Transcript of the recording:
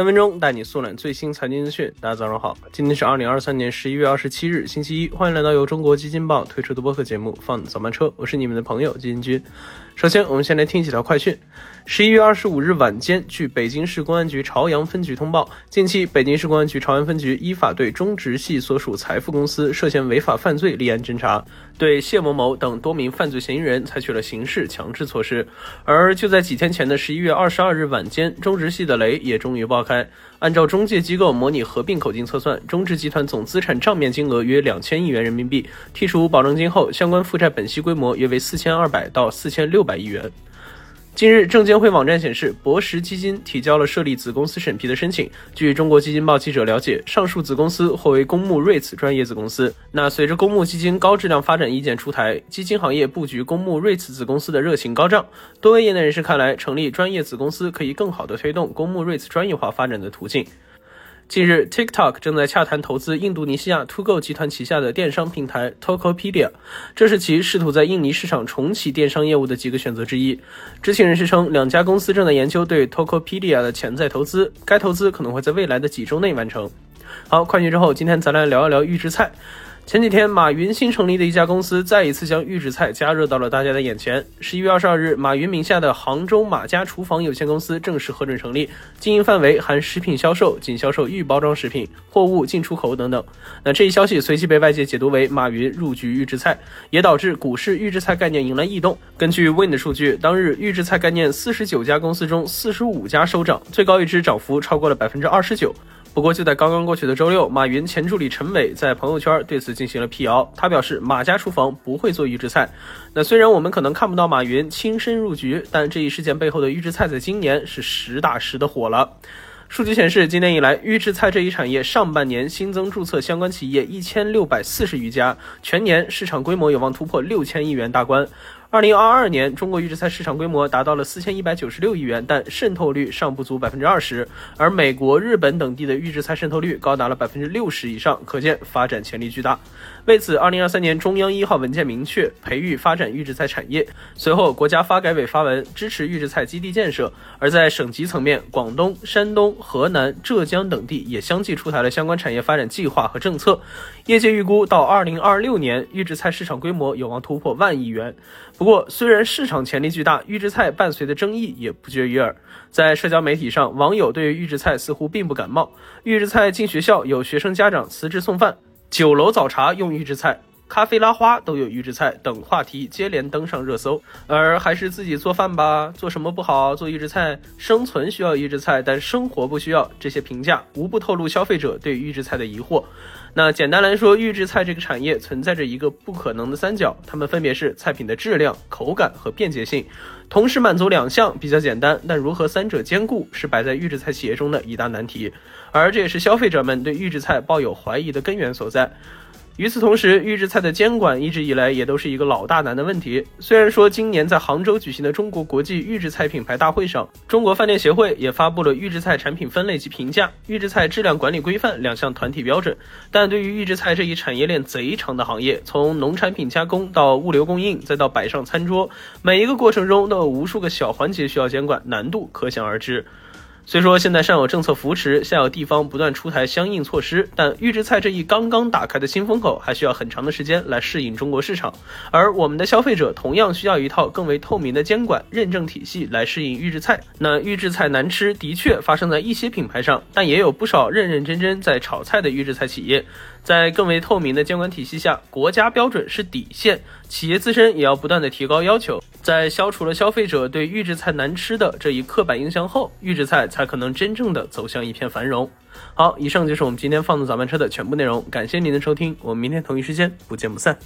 三分钟带你速览最新财经资讯。大家早上好，今天是二零二三年十一月二十七日，星期一。欢迎来到由中国基金报推出的播客节目《放早班车》，我是你们的朋友基金君。首先，我们先来听几条快讯。十一月二十五日晚间，据北京市公安局朝阳分局通报，近期北京市公安局朝阳分局依法对中植系所属财富公司涉嫌违法犯罪立案侦查，对谢某某等多名犯罪嫌疑人采取了刑事强制措施。而就在几天前的十一月二十二日晚间，中植系的雷也终于爆开。按照中介机构模拟合并口径测算，中植集团总资产账面金额约两千亿元人民币，剔除保证金后，相关负债本息规模约为四千二百到四千六百百亿元。近日，证监会网站显示，博时基金提交了设立子公司审批的申请。据中国基金报记者了解，上述子公司或为公募 REITs 专业子公司。那随着公募基金高质量发展意见出台，基金行业布局公募 REITs 子公司的热情高涨。多位业内人士看来，成立专业子公司可以更好地推动公募 REITs 专业化发展的途径。近日，TikTok 正在洽谈投资印度尼西亚 To Go 集团旗下的电商平台 Tokopedia，这是其试图在印尼市场重启电商业务的几个选择之一。知情人士称，两家公司正在研究对 Tokopedia 的潜在投资，该投资可能会在未来的几周内完成。好，快讯之后，今天咱来聊一聊预制菜。前几天，马云新成立的一家公司再一次将预制菜加热到了大家的眼前。十一月二十二日，马云名下的杭州马家厨房有限公司正式核准成立，经营范围含食品销售、仅销售预包装食品、货物进出口等等。那这一消息随即被外界解读为马云入局预制菜，也导致股市预制菜概念迎来异动。根据 Win 的数据，当日预制菜概念四十九家公司中，四十五家收涨，最高一只涨幅超过了百分之二十九。不过，就在刚刚过去的周六，马云前助理陈伟在朋友圈对此进行了辟谣。他表示，马家厨房不会做预制菜。那虽然我们可能看不到马云亲身入局，但这一事件背后的预制菜在今年是实打实的火了。数据显示，今年以来，预制菜这一产业上半年新增注册相关企业一千六百四十余家，全年市场规模有望突破六千亿元大关。二零二二年，中国预制菜市场规模达到了四千一百九十六亿元，但渗透率尚不足百分之二十。而美国、日本等地的预制菜渗透率高达了百分之六十以上，可见发展潜力巨大。为此，二零二三年中央一号文件明确培育发展预制菜产业。随后，国家发改委发文支持预制菜基地建设。而在省级层面，广东、山东、河南、浙江等地也相继出台了相关产业发展计划和政策。业界预估，到二零二六年，预制菜市场规模有望突破万亿元。不过，虽然市场潜力巨大，预制菜伴随的争议也不绝于耳。在社交媒体上，网友对于预制菜似乎并不感冒。预制菜进学校，有学生家长辞职送饭；酒楼早茶用预制菜，咖啡拉花都有预制菜等话题接连登上热搜。而还是自己做饭吧，做什么不好？做预制菜，生存需要预制菜，但生活不需要。这些评价无不透露消费者对预制菜的疑惑。那简单来说，预制菜这个产业存在着一个不可能的三角，它们分别是菜品的质量、口感和便捷性，同时满足两项比较简单，但如何三者兼顾是摆在预制菜企业中的一大难题，而这也是消费者们对预制菜抱有怀疑的根源所在。与此同时，预制菜的监管一直以来也都是一个老大难的问题。虽然说今年在杭州举行的中国国际预制菜品牌大会上，中国饭店协会也发布了预制菜产品分类及评价、预制菜质量管理规范两项团体标准，但对于预制菜这一产业链贼长的行业，从农产品加工到物流供应，再到摆上餐桌，每一个过程中都有无数个小环节需要监管，难度可想而知。虽说现在上有政策扶持，下有地方不断出台相应措施，但预制菜这一刚刚打开的新风口，还需要很长的时间来适应中国市场。而我们的消费者同样需要一套更为透明的监管认证体系来适应预制菜。那预制菜难吃的确发生在一些品牌上，但也有不少认认真真在炒菜的预制菜企业。在更为透明的监管体系下，国家标准是底线，企业自身也要不断的提高要求。在消除了消费者对预制菜难吃的这一刻板印象后，预制菜才可能真正的走向一片繁荣。好，以上就是我们今天放纵早班车的全部内容，感谢您的收听，我们明天同一时间不见不散。